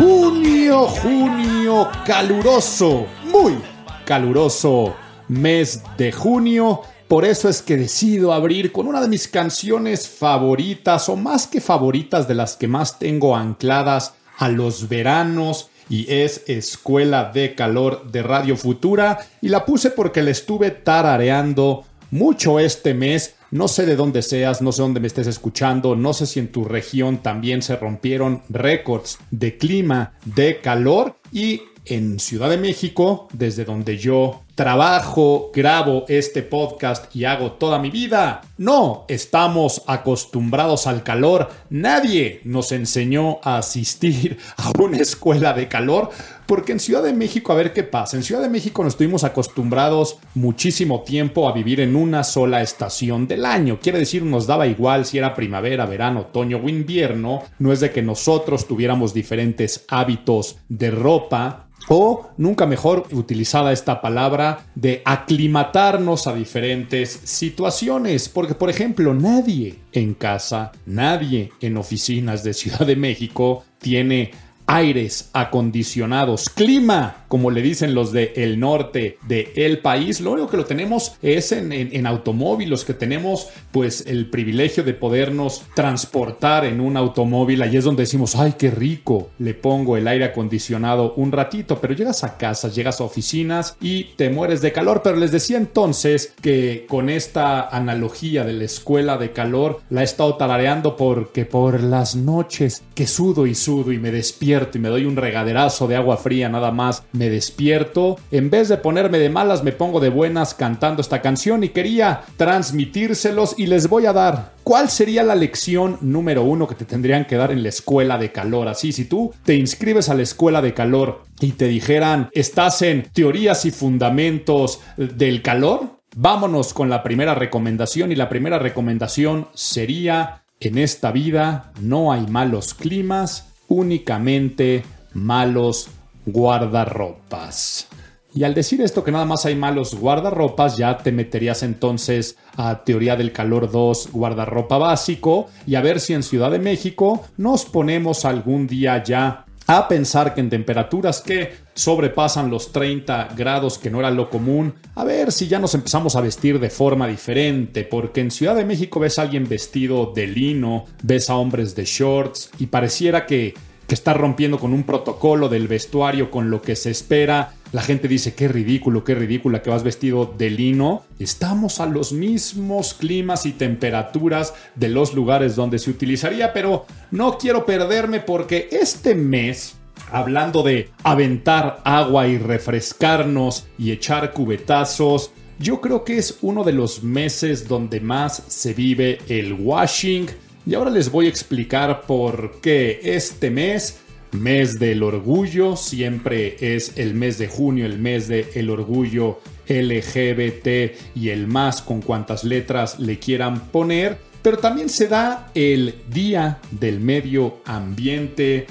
Junio, junio, caluroso, muy caluroso mes de junio. Por eso es que decido abrir con una de mis canciones favoritas, o más que favoritas, de las que más tengo ancladas a los veranos, y es Escuela de Calor de Radio Futura, y la puse porque la estuve tarareando mucho este mes. No sé de dónde seas, no sé dónde me estés escuchando, no sé si en tu región también se rompieron récords de clima, de calor y en Ciudad de México, desde donde yo trabajo, grabo este podcast y hago toda mi vida. No, estamos acostumbrados al calor. Nadie nos enseñó a asistir a una escuela de calor. Porque en Ciudad de México, a ver qué pasa. En Ciudad de México nos estuvimos acostumbrados muchísimo tiempo a vivir en una sola estación del año. Quiere decir, nos daba igual si era primavera, verano, otoño o invierno. No es de que nosotros tuviéramos diferentes hábitos de ropa o, nunca mejor utilizada esta palabra, de aclimatarnos a diferentes situaciones. Porque, por ejemplo, nadie en casa, nadie en oficinas de Ciudad de México tiene aires acondicionados, clima, como le dicen los de el norte de el país. Lo único que lo tenemos es en, en, automóviles, que tenemos pues el privilegio de podernos transportar en un automóvil. Ahí es donde decimos, ay, qué rico, le pongo el aire acondicionado un ratito, pero llegas a casa, llegas a oficinas y te mueres de calor. Pero les decía entonces que con esta analogía de la escuela de calor la he estado tarareando porque por las noches que sudo y sudo y me despierto y me doy un regaderazo de agua fría nada más, me despierto. En vez de ponerme de malas, me pongo de buenas cantando esta canción y quería transmitírselos y les voy a dar. ¿Cuál sería la lección número uno que te tendrían que dar en la escuela de calor? Así, si tú te inscribes a la escuela de calor y te dijeran, estás en teorías y fundamentos del calor, Vámonos con la primera recomendación y la primera recomendación sería, en esta vida no hay malos climas, únicamente malos guardarropas. Y al decir esto que nada más hay malos guardarropas, ya te meterías entonces a teoría del calor 2 guardarropa básico y a ver si en Ciudad de México nos ponemos algún día ya a pensar que en temperaturas que sobrepasan los 30 grados, que no era lo común, a ver si ya nos empezamos a vestir de forma diferente, porque en Ciudad de México ves a alguien vestido de lino, ves a hombres de shorts y pareciera que, que está rompiendo con un protocolo del vestuario, con lo que se espera. La gente dice, qué ridículo, qué ridícula que vas vestido de lino. Estamos a los mismos climas y temperaturas de los lugares donde se utilizaría, pero no quiero perderme porque este mes, hablando de aventar agua y refrescarnos y echar cubetazos, yo creo que es uno de los meses donde más se vive el washing. Y ahora les voy a explicar por qué este mes mes del orgullo, siempre es el mes de junio, el mes del el orgullo LGBT y el más con cuantas letras le quieran poner, pero también se da el Día del Medio Ambiente.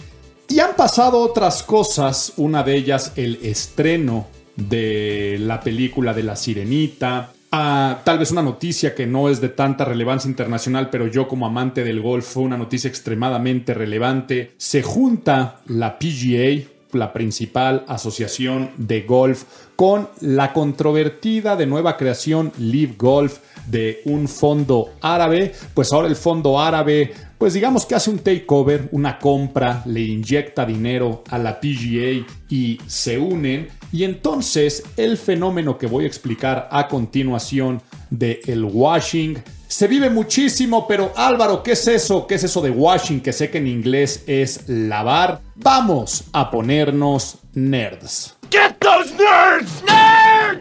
Y han pasado otras cosas, una de ellas el estreno de la película de La Sirenita, a tal vez una noticia que no es de tanta relevancia internacional, pero yo como amante del golf fue una noticia extremadamente relevante. Se junta la PGA, la principal asociación de golf, con la controvertida de nueva creación Live Golf de un fondo árabe, pues ahora el fondo árabe pues digamos que hace un takeover, una compra, le inyecta dinero a la PGA y se unen. Y entonces el fenómeno que voy a explicar a continuación de el washing se vive muchísimo, pero Álvaro, ¿qué es eso? ¿Qué es eso de washing? Que sé que en inglés es lavar. Vamos a ponernos nerds. Get those nerds!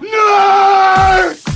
Nerds!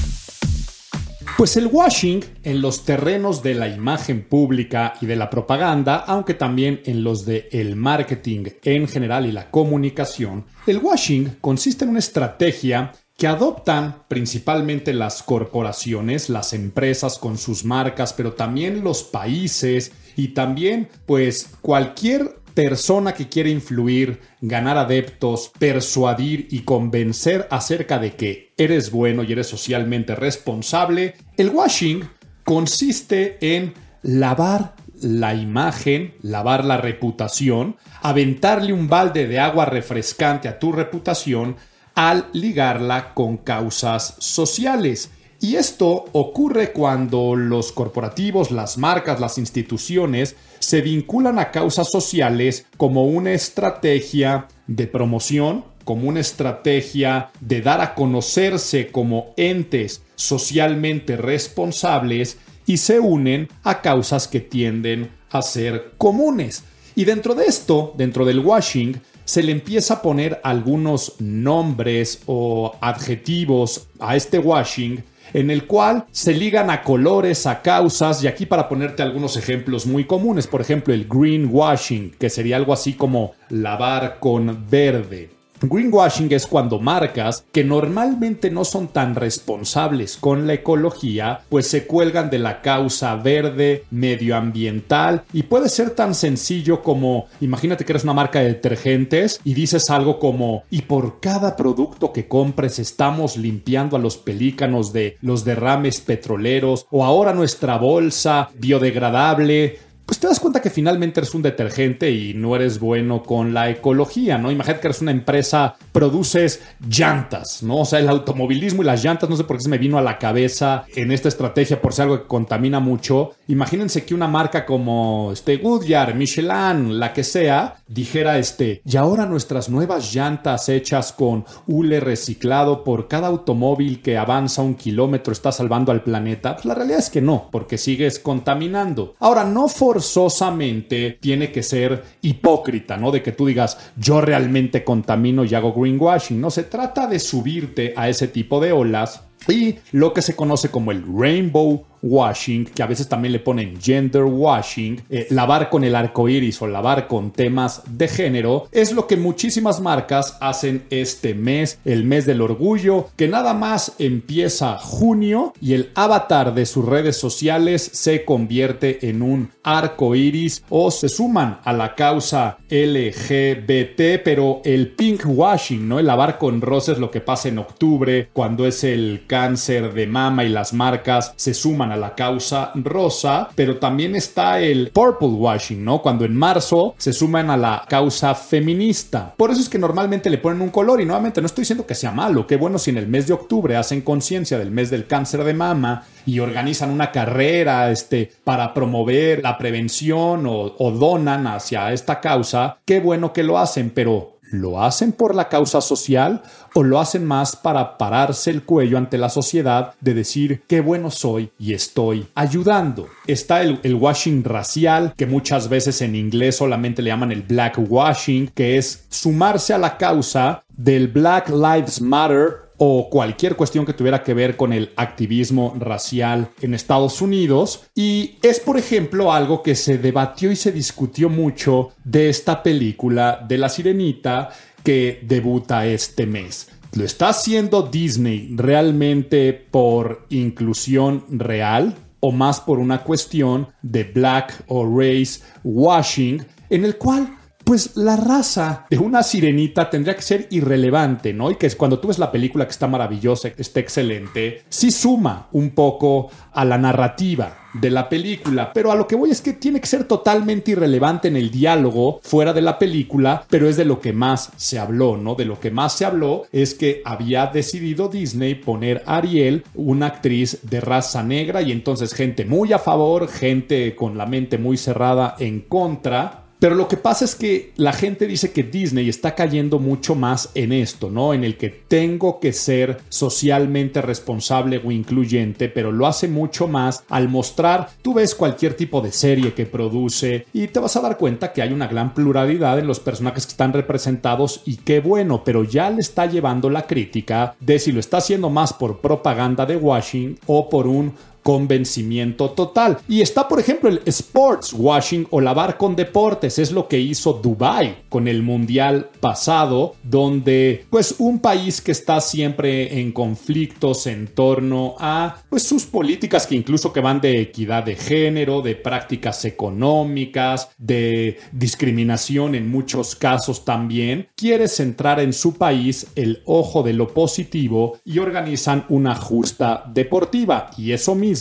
Pues el washing en los terrenos de la imagen pública y de la propaganda, aunque también en los de el marketing en general y la comunicación, el washing consiste en una estrategia que adoptan principalmente las corporaciones, las empresas con sus marcas, pero también los países y también pues cualquier persona que quiere influir, ganar adeptos, persuadir y convencer acerca de que eres bueno y eres socialmente responsable, el washing consiste en lavar la imagen, lavar la reputación, aventarle un balde de agua refrescante a tu reputación, al ligarla con causas sociales. Y esto ocurre cuando los corporativos, las marcas, las instituciones se vinculan a causas sociales como una estrategia de promoción, como una estrategia de dar a conocerse como entes socialmente responsables y se unen a causas que tienden a ser comunes. Y dentro de esto, dentro del washing, se le empieza a poner algunos nombres o adjetivos a este washing en el cual se ligan a colores, a causas, y aquí para ponerte algunos ejemplos muy comunes, por ejemplo el greenwashing, que sería algo así como lavar con verde. Greenwashing es cuando marcas que normalmente no son tan responsables con la ecología, pues se cuelgan de la causa verde, medioambiental y puede ser tan sencillo como, imagínate que eres una marca de detergentes y dices algo como, y por cada producto que compres estamos limpiando a los pelícanos de los derrames petroleros o ahora nuestra bolsa biodegradable pues te das cuenta que finalmente eres un detergente y no eres bueno con la ecología, ¿no? Imagínate que eres una empresa, produces llantas, ¿no? O sea, el automovilismo y las llantas, no sé por qué se me vino a la cabeza en esta estrategia por ser algo que contamina mucho. Imagínense que una marca como este Goodyear, Michelin, la que sea, dijera este, y ahora nuestras nuevas llantas hechas con hule reciclado por cada automóvil que avanza un kilómetro está salvando al planeta. Pues la realidad es que no, porque sigues contaminando. Ahora, no forzosamente tiene que ser hipócrita, ¿no? De que tú digas, yo realmente contamino y hago greenwashing. No se trata de subirte a ese tipo de olas y lo que se conoce como el rainbow washing, que a veces también le ponen gender washing, eh, lavar con el arco iris o lavar con temas de género, es lo que muchísimas marcas hacen este mes, el mes del orgullo, que nada más empieza junio y el avatar de sus redes sociales se convierte en un arco iris o se suman a la causa LGBT, pero el pink washing, ¿no? El lavar con rosas, lo que pasa en octubre, cuando es el cáncer de mama y las marcas se suman a la causa rosa, pero también está el purple washing, ¿no? Cuando en marzo se suman a la causa feminista. Por eso es que normalmente le ponen un color y nuevamente no estoy diciendo que sea malo, qué bueno si en el mes de octubre hacen conciencia del mes del cáncer de mama y organizan una carrera este, para promover la prevención o, o donan hacia esta causa, qué bueno que lo hacen, pero ¿Lo hacen por la causa social o lo hacen más para pararse el cuello ante la sociedad de decir qué bueno soy y estoy ayudando? Está el, washing racial, que muchas veces en inglés solamente le llaman el black washing, que es sumarse a la causa del Black Lives Matter o cualquier cuestión que tuviera que ver con el activismo racial en Estados Unidos. Y es, por ejemplo, algo que se debatió y se discutió mucho de esta película de La Sirenita que debuta este mes. ¿Lo está haciendo Disney realmente por inclusión real o más por una cuestión de black o race washing en el cual pues la raza de una sirenita tendría que ser irrelevante, ¿no? Y que cuando tú ves la película que está maravillosa, está excelente, sí suma un poco a la narrativa de la película. Pero a lo que voy es que tiene que ser totalmente irrelevante en el diálogo fuera de la película, pero es de lo que más se habló, ¿no? De lo que más se habló es que había decidido Disney poner a Ariel una actriz de raza negra y entonces gente muy a favor, gente con la mente muy cerrada en contra, pero lo que pasa es que la gente dice que Disney está cayendo mucho más en esto, ¿no? En el que tengo que ser socialmente responsable o incluyente, pero lo hace mucho más al mostrar, tú ves cualquier tipo de serie que produce y te vas a dar cuenta que hay una gran pluralidad en los personajes que están representados y qué bueno, pero ya le está llevando la crítica de si lo está haciendo más por propaganda de washing o por un convencimiento total. Y está, por ejemplo, el sports washing o lavar con deportes. Es lo que hizo Dubai con el mundial pasado, donde pues un país que está siempre en conflictos en torno a pues sus políticas que incluso que van de equidad de género, de prácticas económicas, de discriminación en muchos casos también, quiere centrar en su país el ojo de lo positivo y organizan una justa deportiva. Y eso mismo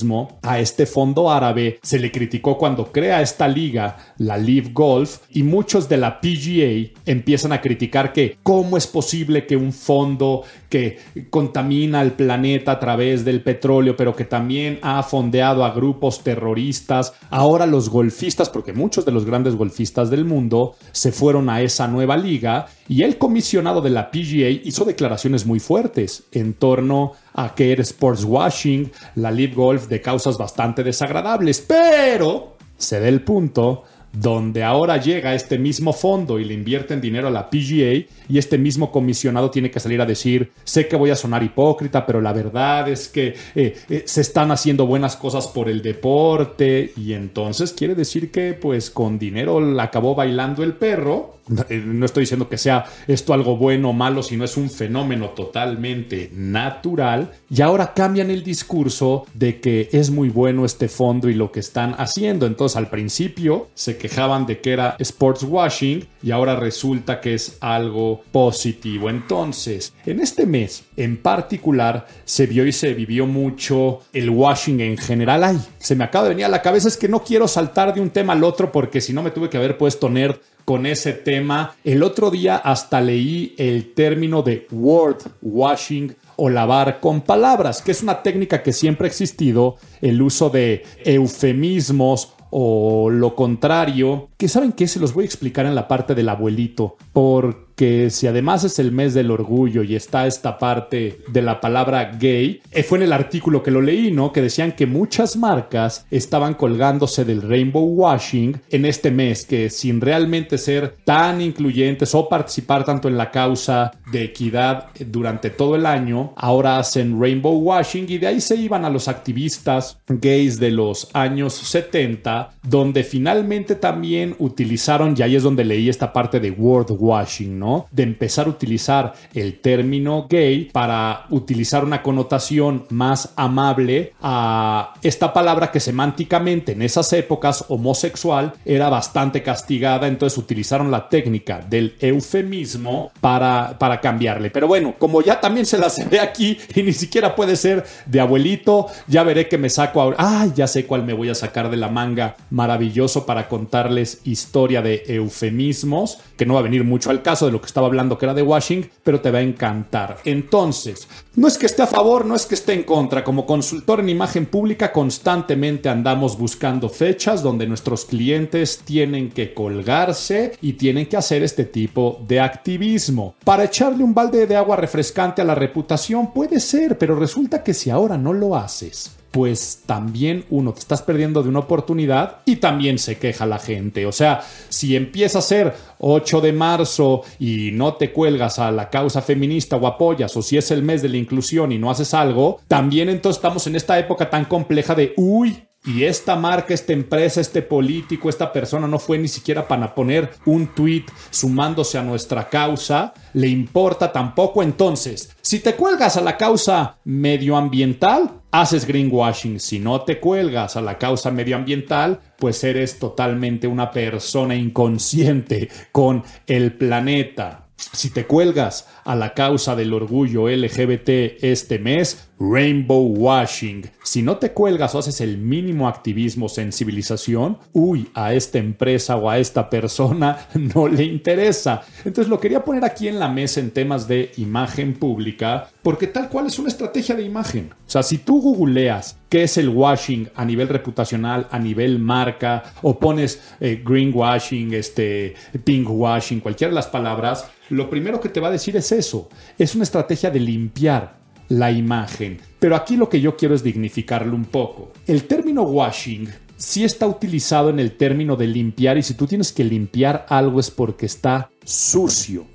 a este fondo árabe se le criticó cuando crea esta liga, la Live Golf, y muchos de la PGA empiezan a criticar que cómo es posible que un fondo que contamina el planeta a través del petróleo, pero que también ha fondeado a grupos terroristas, ahora los golfistas, porque muchos de los grandes golfistas del mundo se fueron a esa nueva liga, y el comisionado de la PGA hizo declaraciones muy fuertes en torno a que era sports washing, la Live Golf de causas bastante desagradables, pero se da el punto donde ahora llega este mismo fondo y le invierten dinero a la PGA y este mismo comisionado tiene que salir a decir, sé que voy a sonar hipócrita, pero la verdad es que eh, eh, se están haciendo buenas cosas por el deporte y entonces quiere decir que pues con dinero acabó bailando el perro eh, no estoy diciendo que sea esto algo bueno o malo, sino es un fenómeno totalmente natural. Y ahora cambian el discurso de que es muy bueno este fondo y lo que están haciendo. Entonces al principio se quejaban de que era sports washing y ahora resulta que es algo positivo. Entonces, en este mes en particular se vio y se vivió mucho el washing en general. Ay, se me acaba de venir a la cabeza es que no quiero saltar de un tema al otro porque si no me tuve que haber puesto nerd con ese tema. El otro día hasta leí el término de word washing o lavar con palabras, que es una técnica que siempre ha existido, el uso de eufemismos o lo contrario, que saben que se los voy a explicar en la parte del abuelito, porque que si además es el mes del orgullo y está esta parte de la palabra gay, eh, fue en el artículo que lo leí, ¿no? Que decían que muchas marcas estaban colgándose del rainbow washing en este mes, que sin realmente ser tan incluyentes o participar tanto en la causa de equidad durante todo el año, ahora hacen rainbow washing y de ahí se iban a los activistas gays de los años 70, donde finalmente también utilizaron, y ahí es donde leí esta parte de word washing, ¿no? De empezar a utilizar el término gay para utilizar una connotación más amable a esta palabra que semánticamente en esas épocas homosexual era bastante castigada, entonces utilizaron la técnica del eufemismo para, para cambiarle. Pero bueno, como ya también se la ve aquí y ni siquiera puede ser de abuelito, ya veré que me saco ahora. ¡Ay! Ya sé cuál me voy a sacar de la manga maravilloso para contarles historia de eufemismos, que no va a venir mucho al caso de lo que estaba hablando que era de washing, pero te va a encantar. Entonces, no es que esté a favor, no es que esté en contra. Como consultor en imagen pública constantemente andamos buscando fechas donde nuestros clientes tienen que colgarse y tienen que hacer este tipo de activismo. Para echarle un balde de agua refrescante a la reputación puede ser, pero resulta que si ahora no lo haces, pues también uno te estás perdiendo de una oportunidad y también se queja la gente. O sea, si empieza a ser 8 de marzo y no te cuelgas a la causa feminista o apoyas, o si es el mes de la inclusión y no haces algo, también entonces estamos en esta época tan compleja de, uy, y esta marca, esta empresa, este político, esta persona no fue ni siquiera para poner un tweet sumándose a nuestra causa, le importa tampoco entonces. Si te cuelgas a la causa medioambiental, haces greenwashing, si no te cuelgas a la causa medioambiental, pues eres totalmente una persona inconsciente con el planeta. Si te cuelgas a la causa del orgullo LGBT este mes, rainbow washing. Si no te cuelgas o haces el mínimo activismo sensibilización, uy, a esta empresa o a esta persona no le interesa. Entonces lo quería poner aquí en la mesa en temas de imagen pública, porque tal cual es una estrategia de imagen. O sea, si tú googleas qué es el washing a nivel reputacional, a nivel marca, o pones eh, greenwashing, este, pink washing, cualquiera de las palabras, lo primero que te va a decir es eso. Es una estrategia de limpiar la imagen. Pero aquí lo que yo quiero es dignificarlo un poco. El término washing sí está utilizado en el término de limpiar y si tú tienes que limpiar algo es porque está sucio.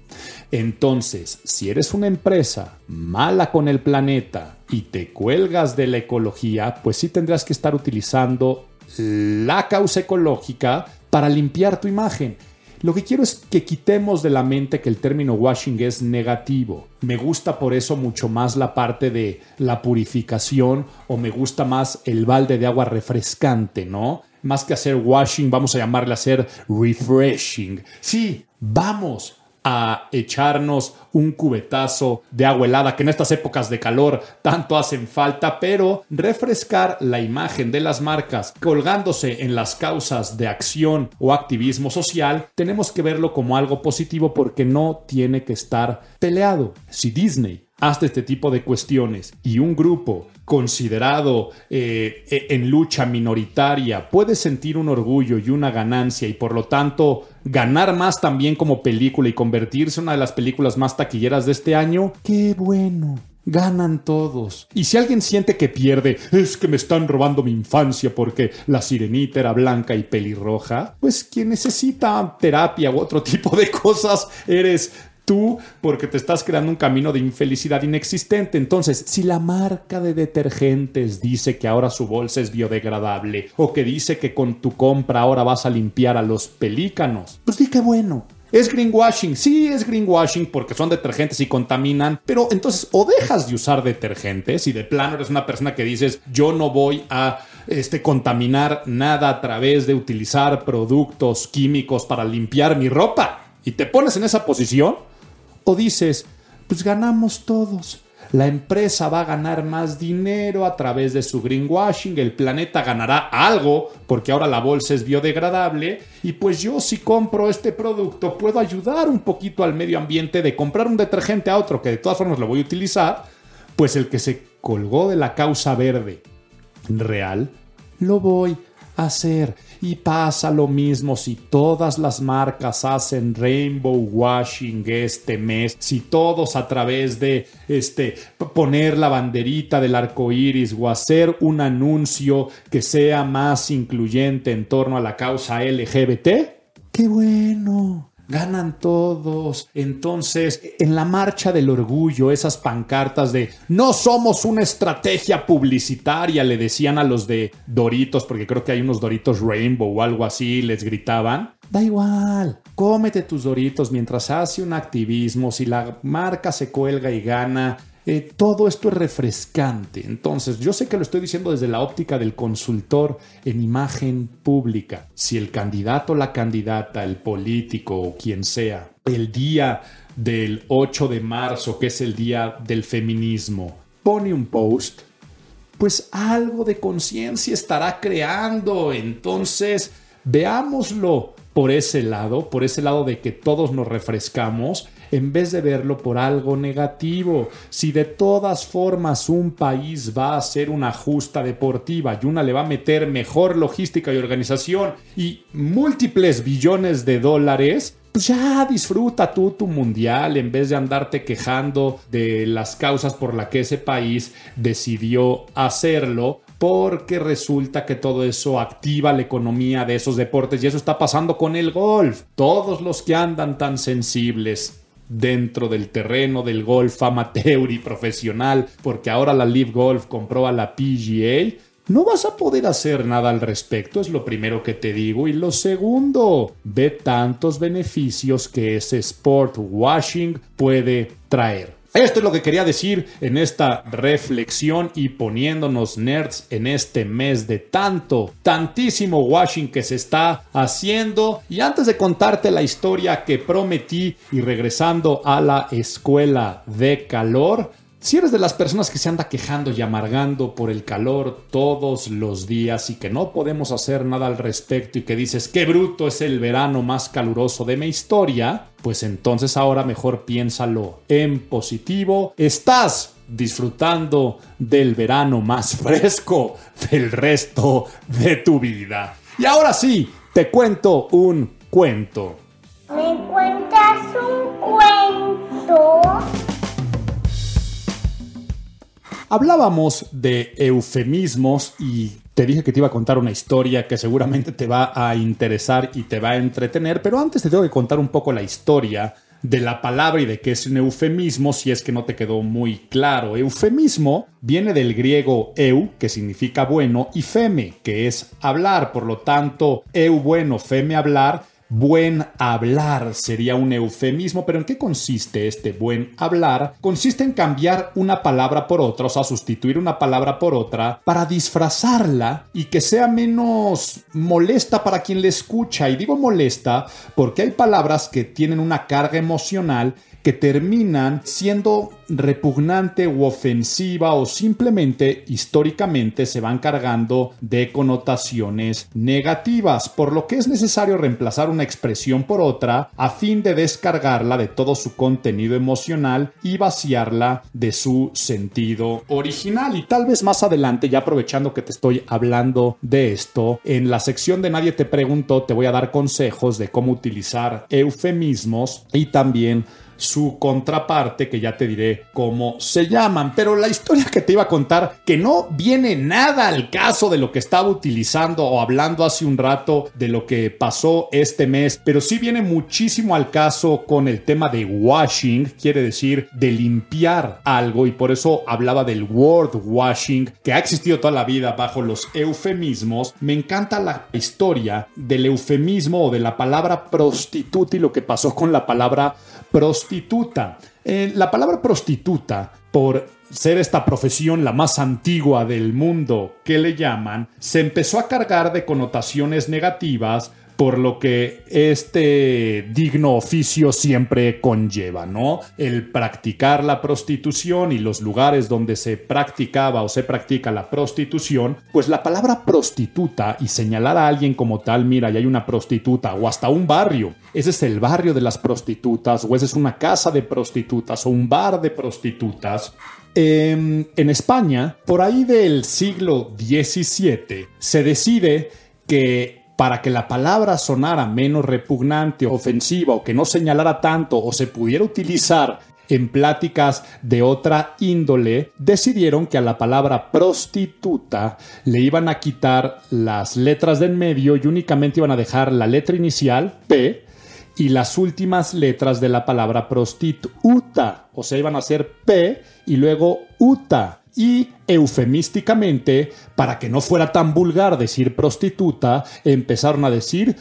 Entonces, si eres una empresa mala con el planeta y te cuelgas de la ecología, pues sí tendrás que estar utilizando la causa ecológica para limpiar tu imagen. Lo que quiero es que quitemos de la mente que el término washing es negativo. Me gusta por eso mucho más la parte de la purificación o me gusta más el balde de agua refrescante, ¿no? Más que hacer washing, vamos a llamarle hacer refreshing. Sí, vamos a echarnos un cubetazo de agua helada que en estas épocas de calor tanto hacen falta, pero refrescar la imagen de las marcas colgándose en las causas de acción o activismo social, tenemos que verlo como algo positivo porque no tiene que estar peleado. Si Disney hasta este tipo de cuestiones y un grupo considerado eh, e, en lucha minoritaria puede sentir un orgullo y una ganancia y por lo tanto ganar más también como película y convertirse en una de las películas más taquilleras de este año, qué bueno. Ganan todos. Y si alguien siente que pierde, es que me están robando mi infancia porque la sirenita era blanca y pelirroja, pues quien necesita terapia u otro tipo de cosas eres tú porque te estás creando un camino de infelicidad inexistente. Entonces, si la marca de detergentes dice que ahora su bolsa es biodegradable o que dice que con tu compra ahora vas a limpiar a los pelícanos, pues di que bueno. Es greenwashing, sí es greenwashing porque son detergentes y contaminan, pero entonces o dejas de usar detergentes y de plano eres una persona que dices yo no voy a este, contaminar nada a través de utilizar productos químicos para limpiar mi ropa y te pones en esa posición, o dices, pues ganamos todos. La empresa va a ganar más dinero a través de su greenwashing, el planeta ganará algo porque ahora la bolsa es biodegradable y pues yo si compro este producto puedo ayudar un poquito al medio ambiente de comprar un detergente a otro que de todas formas lo voy a utilizar, pues el que se colgó de la causa verde real, lo voy hacer. Y pasa lo mismo si todas las marcas hacen rainbow washing este mes, si todos a través de este poner la banderita del arco iris o hacer un anuncio que sea más incluyente en torno a la causa LGBT. ¡Qué bueno! Ganan todos. Entonces, en la marcha del orgullo, esas pancartas de no somos una estrategia publicitaria, le decían a los de Doritos, porque creo que hay unos Doritos Rainbow o algo así, les gritaban. Da igual, cómete tus Doritos mientras hace un activismo, si la marca se cuelga y gana, eh, todo esto es refrescante. Entonces, yo sé que lo estoy diciendo desde la óptica del consultor en imagen pública. Si el candidato la candidata, el político o quien sea, el día del 8 de marzo, que es el día del feminismo, pone un post, pues algo de conciencia estará creando. Entonces, veámoslo por ese lado, por ese lado de que todos nos refrescamos en vez de verlo por algo negativo. Si de todas formas un país va a hacer una justa deportiva y una le va a meter mejor logística y organización y múltiples billones de dólares, pues ya disfruta tú tu mundial en vez de andarte quejando de las causas por las que ese país decidió hacerlo porque resulta que todo eso activa la economía de esos deportes y eso está pasando con el golf. Todos los que andan tan sensibles dentro del terreno del golf amateur y profesional, porque ahora la Live Golf compró a la PGA, no vas a poder hacer nada al respecto, es lo primero que te digo. Y lo segundo, ve tantos beneficios que ese sport washing puede traer. Esto es lo que quería decir en esta reflexión y poniéndonos nerds en este mes de tanto, tantísimo washing que se está haciendo. Y antes de contarte la historia que prometí y regresando a la escuela de calor, si eres de las personas que se anda quejando y amargando por el calor todos los días y que no podemos hacer nada al respecto y que dices qué bruto es el verano más caluroso de mi historia, pues entonces ahora mejor piénsalo en positivo. Estás disfrutando del verano más fresco del resto de tu vida. Y ahora sí, te cuento un cuento. ¿Me cuentas un cuento? Hablábamos de eufemismos y te dije que te iba a contar una historia que seguramente te va a interesar y te va a entretener, pero antes te tengo que contar un poco la historia de la palabra y de qué es un eufemismo si es que no te quedó muy claro. Eufemismo viene del griego eu, que significa bueno, y feme, que es hablar. Por lo tanto, eu bueno, feme hablar Buen hablar sería un eufemismo, pero ¿en qué consiste este buen hablar? Consiste en cambiar una palabra por otra, o sea, sustituir una palabra por otra para disfrazarla y que sea menos molesta para quien le escucha. Y digo molesta porque hay palabras que tienen una carga emocional que terminan siendo repugnante u ofensiva o simplemente históricamente se van cargando de connotaciones negativas, por lo que es necesario reemplazar una expresión por otra a fin de descargarla de todo su contenido emocional y vaciarla de su sentido original. Y tal vez más adelante, ya aprovechando que te estoy hablando de esto, en la sección de Nadie te preguntó te voy a dar consejos de cómo utilizar eufemismos y también su contraparte, que ya te diré cómo se llaman. Pero la historia que te iba a contar, que no viene nada al caso de lo que estaba utilizando o hablando hace un rato de lo que pasó este mes, pero sí viene muchísimo al caso con el tema de washing, quiere decir de limpiar algo, y por eso hablaba del word washing, que ha existido toda la vida bajo los eufemismos. Me encanta la historia del eufemismo o de la palabra prostituta y lo que pasó con la palabra prostituta. Eh, la palabra prostituta, por ser esta profesión la más antigua del mundo que le llaman, se empezó a cargar de connotaciones negativas por lo que este digno oficio siempre conlleva, ¿no? El practicar la prostitución y los lugares donde se practicaba o se practica la prostitución, pues la palabra prostituta y señalar a alguien como tal, mira, y hay una prostituta o hasta un barrio, ese es el barrio de las prostitutas o esa es una casa de prostitutas o un bar de prostitutas, em, en España, por ahí del siglo XVII, se decide que para que la palabra sonara menos repugnante, ofensiva o que no señalara tanto o se pudiera utilizar en pláticas de otra índole, decidieron que a la palabra prostituta le iban a quitar las letras del medio y únicamente iban a dejar la letra inicial, P, y las últimas letras de la palabra prostituta. O sea, iban a ser P y luego UTA y eufemísticamente, para que no fuera tan vulgar decir prostituta, empezaron a decir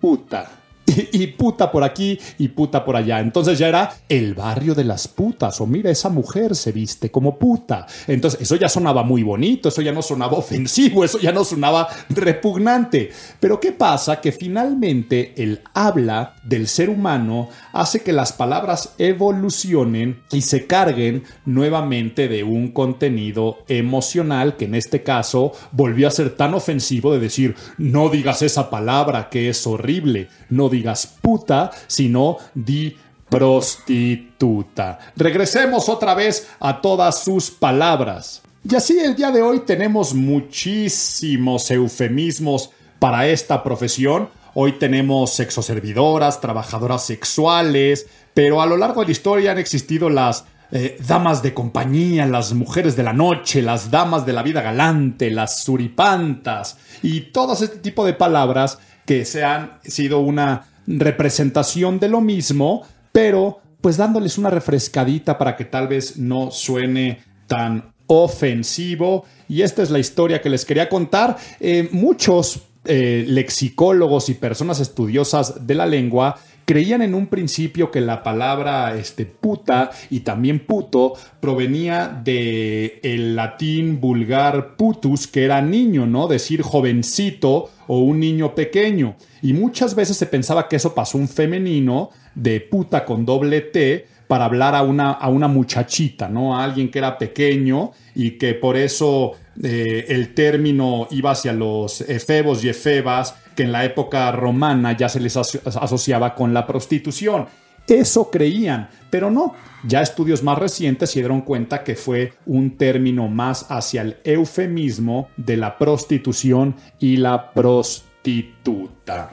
puta. Y, puta por aquí y puta por allá. Entonces ya era el barrio de las putas. O mira, esa mujer se viste como puta. Entonces eso ya sonaba muy bonito, eso ya no sonaba ofensivo, eso ya no sonaba repugnante. Pero ¿qué pasa? Que finalmente el habla del ser humano hace que las palabras evolucionen y se carguen nuevamente de un contenido emocional que en este caso volvió a ser tan ofensivo de decir, no digas esa palabra que es horrible, no digas puta, sino di prostituta. Regresemos otra vez a todas sus palabras. Y así el día de hoy tenemos muchísimos eufemismos para esta profesión. Hoy tenemos sexoservidoras, trabajadoras sexuales, pero a lo largo de la historia han existido las eh, damas de compañía, las mujeres de la noche, las damas de la vida galante, las suripantas y todo este tipo de palabras que se han sido una representación de lo mismo, pero pues dándoles una refrescadita para que tal vez no suene tan ofensivo. Y esta es la historia que les quería contar. Eh, muchos eh, lexicólogos y personas estudiosas de la lengua Creían en un principio que la palabra este, puta y también puto provenía de el latín vulgar putus, que era niño, ¿no? Decir jovencito o un niño pequeño. Y muchas veces se pensaba que eso pasó un femenino de puta con doble T para hablar a una, a una muchachita, ¿no? A alguien que era pequeño y que por eso eh, el término iba hacia los efebos y efebas, que en la época romana ya se les asociaba con la prostitución. Eso creían, pero no. Ya estudios más recientes se dieron cuenta que fue un término más hacia el eufemismo de la prostitución y la prostituta.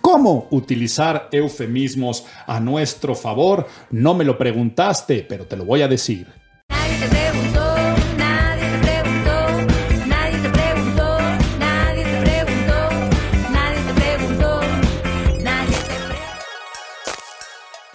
¿Cómo utilizar eufemismos a nuestro favor? No me lo preguntaste, pero te lo voy a decir.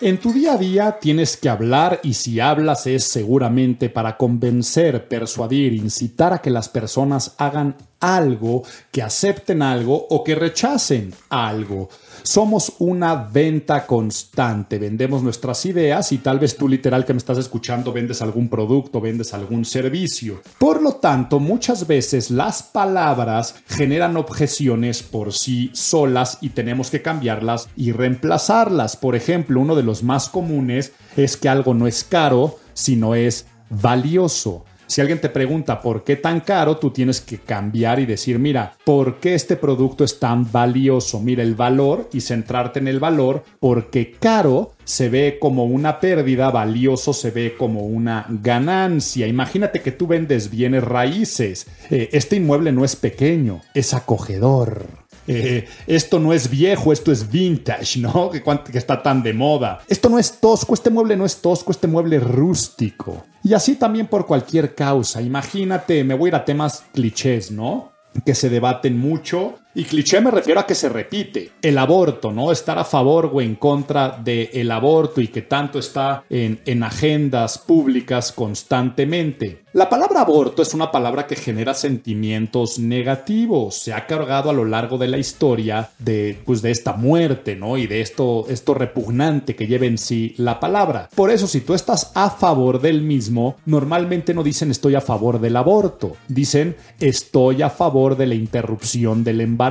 En tu día a día tienes que hablar y si hablas es seguramente para convencer, persuadir, incitar a que las personas hagan algo, que acepten algo o que rechacen algo. Somos una venta constante, vendemos nuestras ideas y tal vez tú literal que me estás escuchando vendes algún producto, vendes algún servicio. Por lo tanto, muchas veces las palabras generan objeciones por sí solas y tenemos que cambiarlas y reemplazarlas. Por ejemplo, uno de los más comunes es que algo no es caro, sino es valioso. Si alguien te pregunta por qué tan caro, tú tienes que cambiar y decir, mira, ¿por qué este producto es tan valioso? Mira el valor y centrarte en el valor porque caro se ve como una pérdida, valioso se ve como una ganancia. Imagínate que tú vendes bienes raíces. Eh, este inmueble no es pequeño, es acogedor. Eh, esto no es viejo, esto es vintage, ¿no? Que, que, está tan de moda. Esto no es tosco, este mueble no es tosco, este mueble es rústico. Y así también por cualquier causa. Imagínate, me voy a ir a temas clichés, ¿no? Que se debaten mucho y cliché me refiero a que se repite. El aborto, ¿no? Estar a favor o en contra del el aborto y que tanto está en, en agendas públicas constantemente. La palabra aborto es una palabra que genera sentimientos negativos. Se ha cargado a lo largo de la historia de, pues, de esta muerte, ¿no? Y de esto, esto repugnante que lleva en sí la palabra. Por eso, si tú estás a favor del mismo, normalmente no dicen estoy a favor del aborto. Dicen estoy a favor de la interrupción del embarazo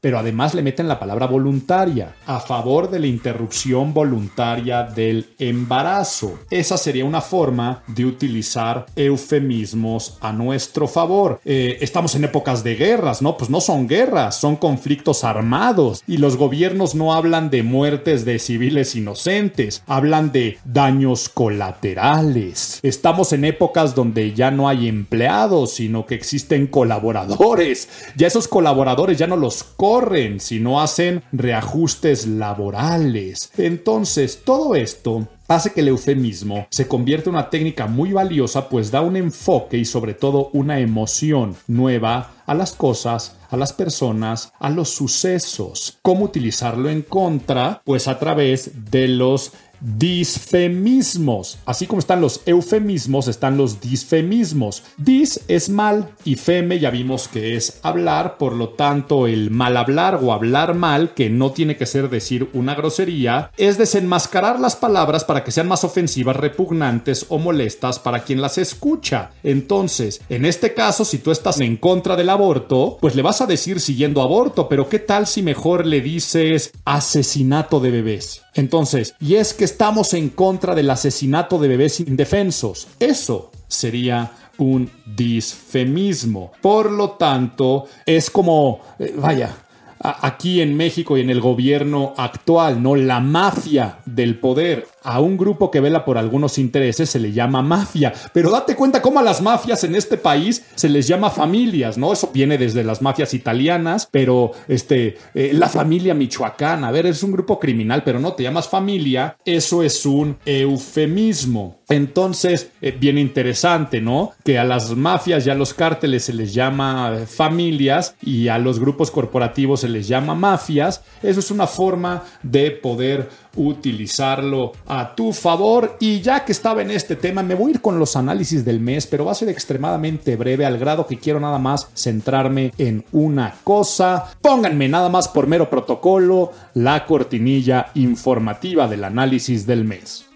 pero además le meten la palabra voluntaria, a favor de la interrupción voluntaria del embarazo. Esa sería una forma de utilizar eufemismos a nuestro favor. Eh, estamos en épocas de guerras, ¿no? Pues no son guerras, son conflictos armados y los gobiernos no hablan de muertes de civiles inocentes, hablan de daños colaterales. Estamos en épocas donde ya no hay empleados, sino que existen colaboradores. Ya esos colaboradores ya no los corren, sino hacen reajustes laborales. Entonces, todo esto hace que el eufemismo se convierta en una técnica muy valiosa, pues da un enfoque y sobre todo una emoción nueva a las cosas, a las personas, a los sucesos. ¿Cómo utilizarlo en contra? Pues a través de los disfemismos. Así como están los eufemismos, están los disfemismos. Dis es mal y feme ya vimos que es hablar, por lo tanto el mal hablar o hablar mal, que no tiene que ser decir una grosería, es desenmascarar las palabras para que sean más ofensivas, repugnantes o molestas para quien las escucha. Entonces, en este caso, si tú estás en contra del aborto, pues le vas a decir siguiendo aborto, pero ¿qué tal si mejor le dices asesinato de bebés? Entonces, y es que estamos en contra del asesinato de bebés indefensos. Eso sería un disfemismo. Por lo tanto, es como, eh, vaya, aquí en México y en el gobierno actual, ¿no? La mafia del poder a un grupo que vela por algunos intereses se le llama mafia. Pero date cuenta cómo a las mafias en este país se les llama familias, ¿no? Eso viene desde las mafias italianas, pero este, eh, la familia michoacana, a ver, es un grupo criminal, pero no te llamas familia, eso es un eufemismo. Entonces, eh, bien interesante, ¿no? Que a las mafias y a los cárteles se les llama eh, familias y a los grupos corporativos se les llama mafias. Eso es una forma de poder utilizarlo a tu favor. Y ya que estaba en este tema, me voy a ir con los análisis del mes, pero va a ser extremadamente breve al grado que quiero nada más centrarme en una cosa. Pónganme nada más por mero protocolo la cortinilla informativa del análisis del mes.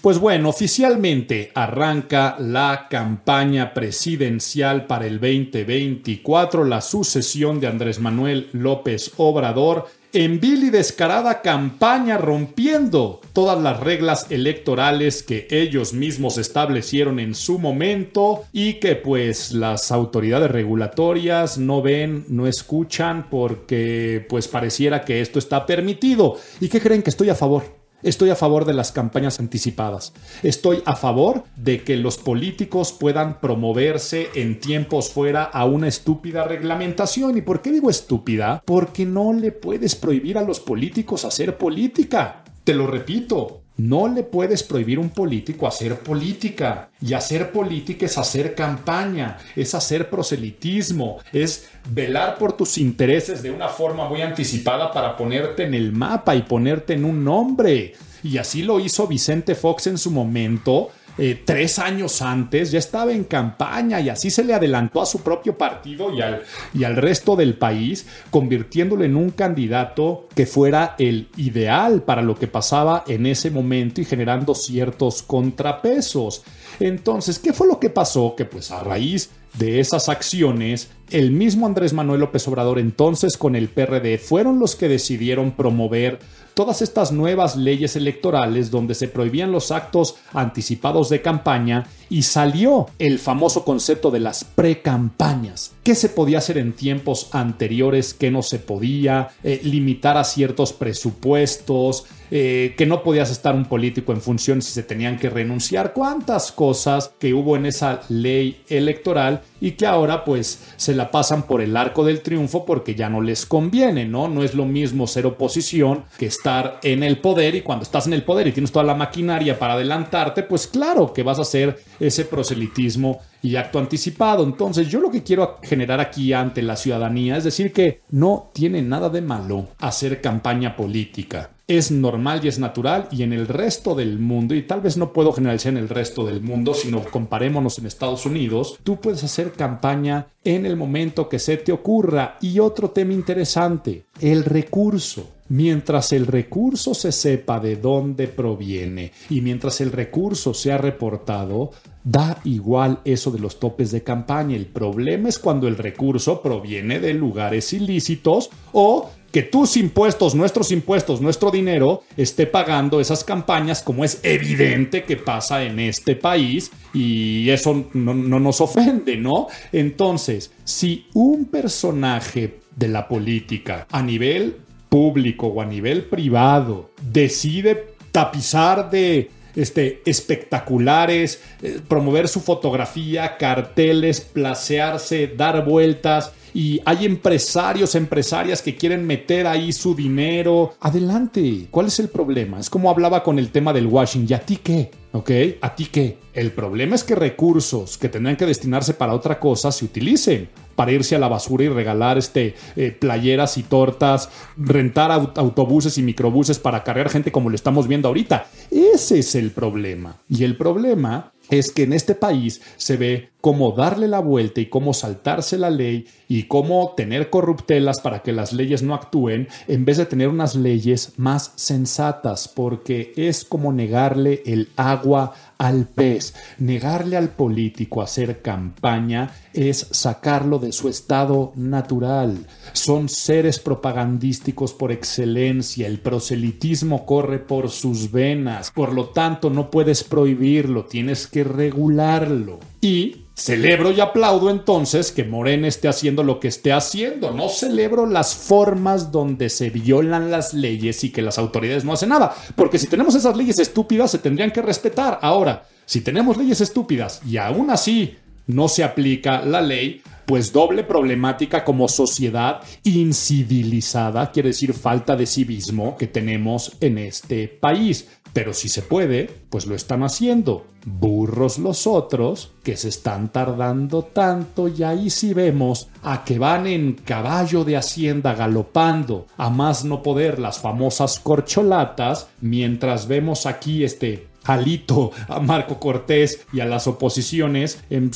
Pues bueno, oficialmente arranca la campaña presidencial para el 2024, la sucesión de Andrés Manuel López Obrador en vil y descarada campaña rompiendo todas las reglas electorales que ellos mismos establecieron en su momento y que pues las autoridades regulatorias no ven, no escuchan porque pues pareciera que esto está permitido. ¿Y qué creen que estoy a favor? Estoy a favor de las campañas anticipadas. Estoy a favor de que los políticos puedan promoverse en tiempos fuera a una estúpida reglamentación. ¿Y por qué digo estúpida? Porque no le puedes prohibir a los políticos hacer política. Te lo repito, no le puedes prohibir a un político hacer política. Y hacer política es hacer campaña, es hacer proselitismo, es velar por tus intereses de una forma muy anticipada para ponerte en el mapa y ponerte en un nombre. Y así lo hizo Vicente Fox en su momento eh, tres años antes ya estaba en campaña y así se le adelantó a su propio partido y al, y al resto del país, convirtiéndolo en un candidato que fuera el ideal para lo que pasaba en ese momento y generando ciertos contrapesos. Entonces, ¿qué fue lo que pasó? Que pues a raíz de esas acciones, el mismo Andrés Manuel López Obrador entonces con el PRD fueron los que decidieron promover todas estas nuevas leyes electorales donde se prohibían los actos anticipados de campaña y salió el famoso concepto de las precampañas. ¿Qué se podía hacer en tiempos anteriores? ¿Qué no se podía? Eh, limitar a ciertos presupuestos, eh, que no podías estar un político en función si se tenían que renunciar, cuántas cosas que hubo en esa ley electoral y que ahora pues se la pasan por el arco del triunfo porque ya no les conviene, ¿no? No es lo mismo ser oposición que estar en el poder y cuando estás en el poder y tienes toda la maquinaria para adelantarte, pues claro que vas a hacer ese proselitismo y acto anticipado. Entonces yo lo que quiero generar aquí ante la ciudadanía es decir que no tiene nada de malo hacer campaña política. Es normal y es natural y en el resto del mundo, y tal vez no puedo generalizar en el resto del mundo, sino comparémonos en Estados Unidos, tú puedes hacer campaña en el momento que se te ocurra. Y otro tema interesante, el recurso mientras el recurso se sepa de dónde proviene y mientras el recurso sea reportado, da igual eso de los topes de campaña. El problema es cuando el recurso proviene de lugares ilícitos o que tus impuestos, nuestros impuestos, nuestro dinero esté pagando esas campañas como es evidente que pasa en este país y eso no, no nos ofende, ¿no? Entonces, si un personaje de la política a nivel público o a nivel privado decide tapizar de este, espectaculares, eh, promover su fotografía, carteles, placearse, dar vueltas. Y hay empresarios, empresarias que quieren meter ahí su dinero. Adelante, ¿cuál es el problema? Es como hablaba con el tema del washing. ¿Y a ti qué? ¿Ok? ¿A ti qué? El problema es que recursos que tendrían que destinarse para otra cosa se utilicen para irse a la basura y regalar este, eh, playeras y tortas, rentar autobuses y microbuses para cargar gente como lo estamos viendo ahorita. Ese es el problema. Y el problema es que en este país se ve cómo darle la vuelta y cómo saltarse la ley y cómo tener corruptelas para que las leyes no actúen en vez de tener unas leyes más sensatas, porque es como negarle el agua al pez. Negarle al político hacer campaña es sacarlo de su estado natural. Son seres propagandísticos por excelencia. El proselitismo corre por sus venas. Por lo tanto, no puedes prohibirlo, tienes que regularlo. Y Celebro y aplaudo entonces que Morena esté haciendo lo que esté haciendo. No celebro las formas donde se violan las leyes y que las autoridades no hacen nada. Porque si tenemos esas leyes estúpidas, se tendrían que respetar. Ahora, si tenemos leyes estúpidas y aún así no se aplica la ley, pues doble problemática como sociedad incivilizada, quiere decir falta de civismo que tenemos en este país. Pero si se puede, pues lo están haciendo. Burros los otros que se están tardando tanto y ahí sí vemos a que van en caballo de hacienda galopando a más no poder las famosas corcholatas, mientras vemos aquí este alito a Marco Cortés y a las oposiciones eh,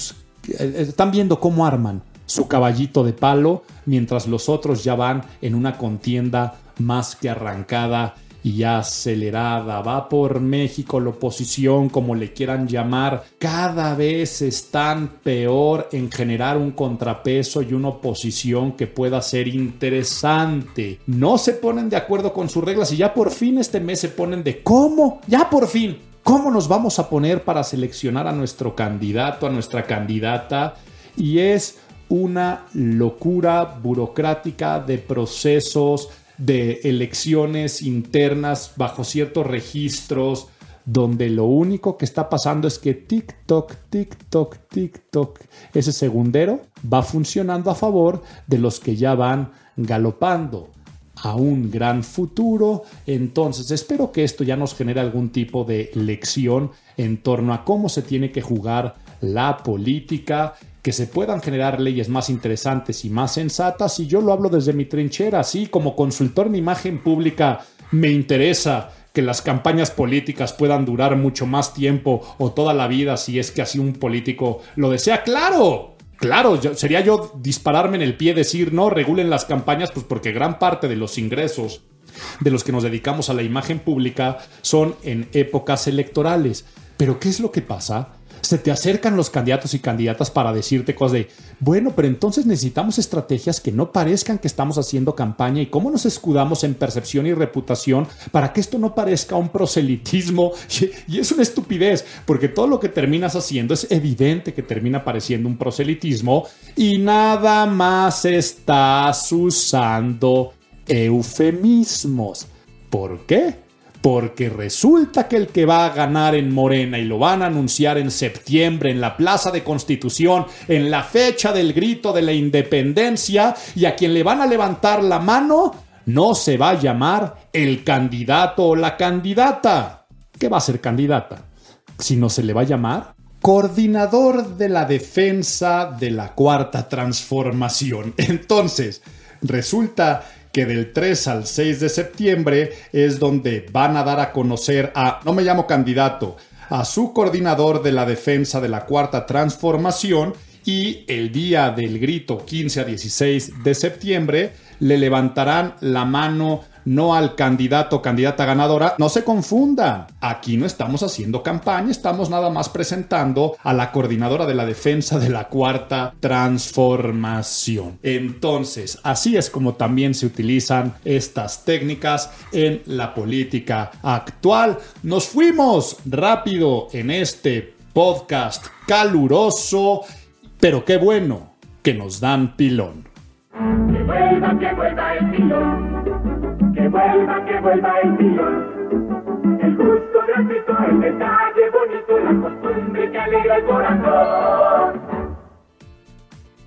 están viendo cómo arman su caballito de palo, mientras los otros ya van en una contienda más que arrancada y acelerada. Va por México la oposición, como le quieran llamar. Cada vez están peor en generar un contrapeso y una oposición que pueda ser interesante. No se ponen de acuerdo con sus reglas y ya por fin este mes se ponen de cómo, ya por fin. ¿Cómo nos vamos a poner para seleccionar a nuestro candidato, a nuestra candidata? Y es una locura burocrática de procesos, de elecciones internas bajo ciertos registros, donde lo único que está pasando es que TikTok, TikTok, TikTok, ese segundero va funcionando a favor de los que ya van galopando a un gran futuro. Entonces, espero que esto ya nos genere algún tipo de lección en torno a cómo se tiene que jugar la política, que se puedan generar leyes más interesantes y más sensatas. Y yo lo hablo desde mi trinchera, así como consultor en imagen pública, me interesa que las campañas políticas puedan durar mucho más tiempo o toda la vida si es que así un político lo desea. Claro, Claro, sería yo dispararme en el pie, decir, no, regulen las campañas, pues porque gran parte de los ingresos de los que nos dedicamos a la imagen pública son en épocas electorales. Pero ¿qué es lo que pasa? Se te acercan los candidatos y candidatas para decirte cosas de, bueno, pero entonces necesitamos estrategias que no parezcan que estamos haciendo campaña y cómo nos escudamos en percepción y reputación para que esto no parezca un proselitismo. Y, es una estupidez, porque todo lo que terminas haciendo es evidente que termina pareciendo un proselitismo y nada más estás usando eufemismos. ¿Por qué? Porque resulta que el que va a ganar en Morena y lo van a anunciar en septiembre en la Plaza de Constitución, en la fecha del grito de la independencia, y a quien le van a levantar la mano, no se va a llamar el candidato o la candidata. ¿Qué va a ser candidata? Si no se le va a llamar coordinador de la defensa de la cuarta transformación. Entonces, resulta que del 3 al 6 de septiembre es donde van a dar a conocer a, no me llamo candidato, a su coordinador de la defensa de la cuarta transformación y el día del grito 15 a 16 de septiembre le levantarán la mano no al candidato o candidata ganadora. No se confunda. Aquí no estamos haciendo campaña, estamos nada más presentando a la coordinadora de la defensa de la cuarta transformación. Entonces, así es como también se utilizan estas técnicas en la política actual. Nos fuimos rápido en este podcast caluroso, pero qué bueno que nos dan pilón. Que vuelva, que vuelva el pilón vuelva, que vuelva el. El gusto el detalle bonito, la costumbre que alegra el corazón.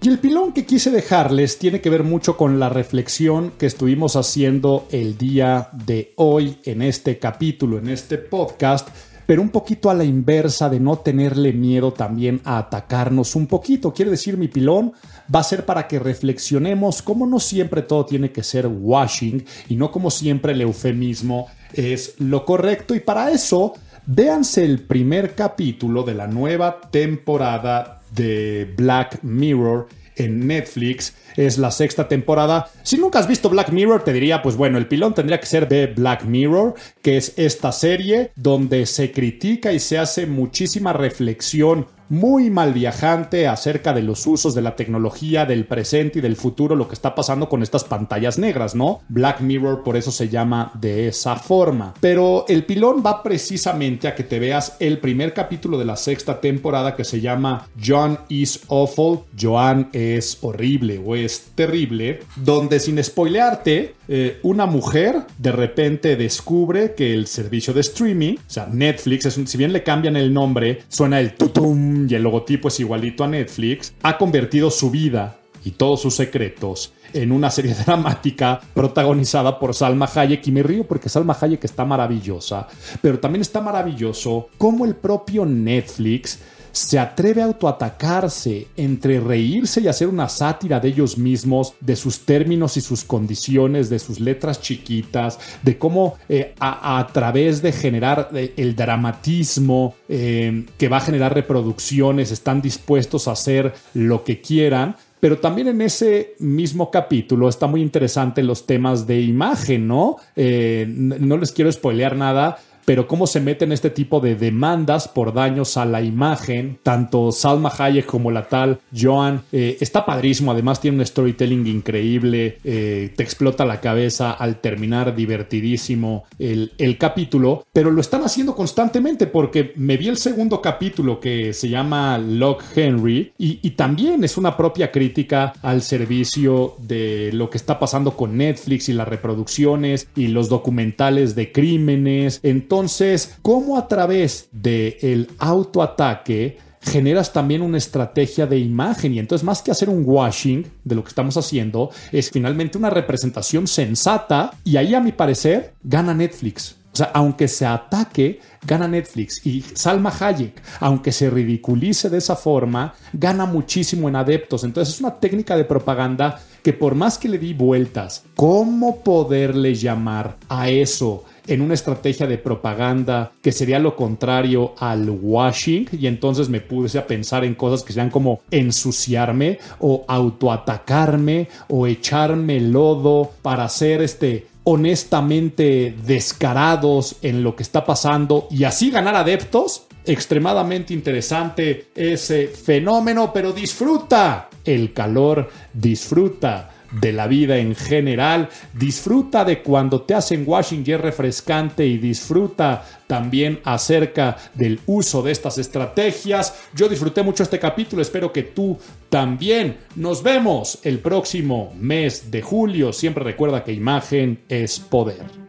Y el pilón que quise dejarles tiene que ver mucho con la reflexión que estuvimos haciendo el día de hoy en este capítulo, en este podcast pero un poquito a la inversa de no tenerle miedo también a atacarnos un poquito. Quiere decir, mi pilón va a ser para que reflexionemos cómo no siempre todo tiene que ser washing y no como siempre el eufemismo es lo correcto. Y para eso, véanse el primer capítulo de la nueva temporada de Black Mirror en Netflix. Es la sexta temporada. Si nunca has visto Black Mirror, te diría, pues bueno, el pilón tendría que ser de Black Mirror, que es esta serie donde se critica y se hace muchísima reflexión muy mal viajante acerca de los usos de la tecnología, del presente y del futuro, lo que está pasando con estas pantallas negras, ¿no? Black Mirror por eso se llama de esa forma. Pero el pilón va precisamente a que te veas el primer capítulo de la sexta temporada que se llama John is Awful, Joan es horrible o es terrible, donde sin spoilearte, eh, una mujer de repente descubre que el servicio de streaming, o sea, Netflix, si bien le cambian el nombre, suena el tutum y el logotipo es igualito a Netflix, ha convertido su vida y todos sus secretos en una serie dramática protagonizada por Salma Hayek y me río porque Salma Hayek está maravillosa, pero también está maravilloso como el propio Netflix se atreve a autoatacarse entre reírse y hacer una sátira de ellos mismos, de sus términos y sus condiciones, de sus letras chiquitas, de cómo eh, a, través de generar eh, el dramatismo eh, que va a generar reproducciones, están dispuestos a hacer lo que quieran. Pero también en ese mismo capítulo está muy interesante los temas de imagen, ¿no? no les quiero spoilear nada, pero cómo se meten este tipo de demandas por daños a la imagen, tanto Salma Hayek como la tal Joan, eh, está padrísimo, además tiene un storytelling increíble, eh, te explota la cabeza al terminar divertidísimo el, capítulo, pero lo están haciendo constantemente porque me vi el segundo capítulo que se llama Lock Henry y, también es una propia crítica al servicio de lo que está pasando con Netflix y las reproducciones y los documentales de crímenes. Entonces, ¿cómo a través del autoataque generas también una estrategia de imagen y entonces más que hacer un washing de lo que estamos haciendo, es finalmente una representación sensata y ahí a mi parecer gana Netflix. O sea, aunque se ataque, gana Netflix. Y Salma Hayek, aunque se ridiculice de esa forma, gana muchísimo en adeptos. Entonces es una técnica de propaganda que por más que le di vueltas, ¿cómo poderle llamar a eso? En una estrategia de propaganda que sería lo contrario al washing y entonces me puse a pensar en cosas que sean como ensuciarme o autoatacarme o echarme lodo para ser este honestamente descarados en lo que está pasando y así ganar adeptos. Extremadamente interesante ese fenómeno, pero disfruta el calor, disfruta de la vida en general. Disfruta de cuando te hacen washing y es refrescante y disfruta también acerca del uso de estas estrategias. Yo disfruté mucho este capítulo, espero que tú también. Nos vemos el próximo mes de julio. Siempre recuerda que imagen es poder.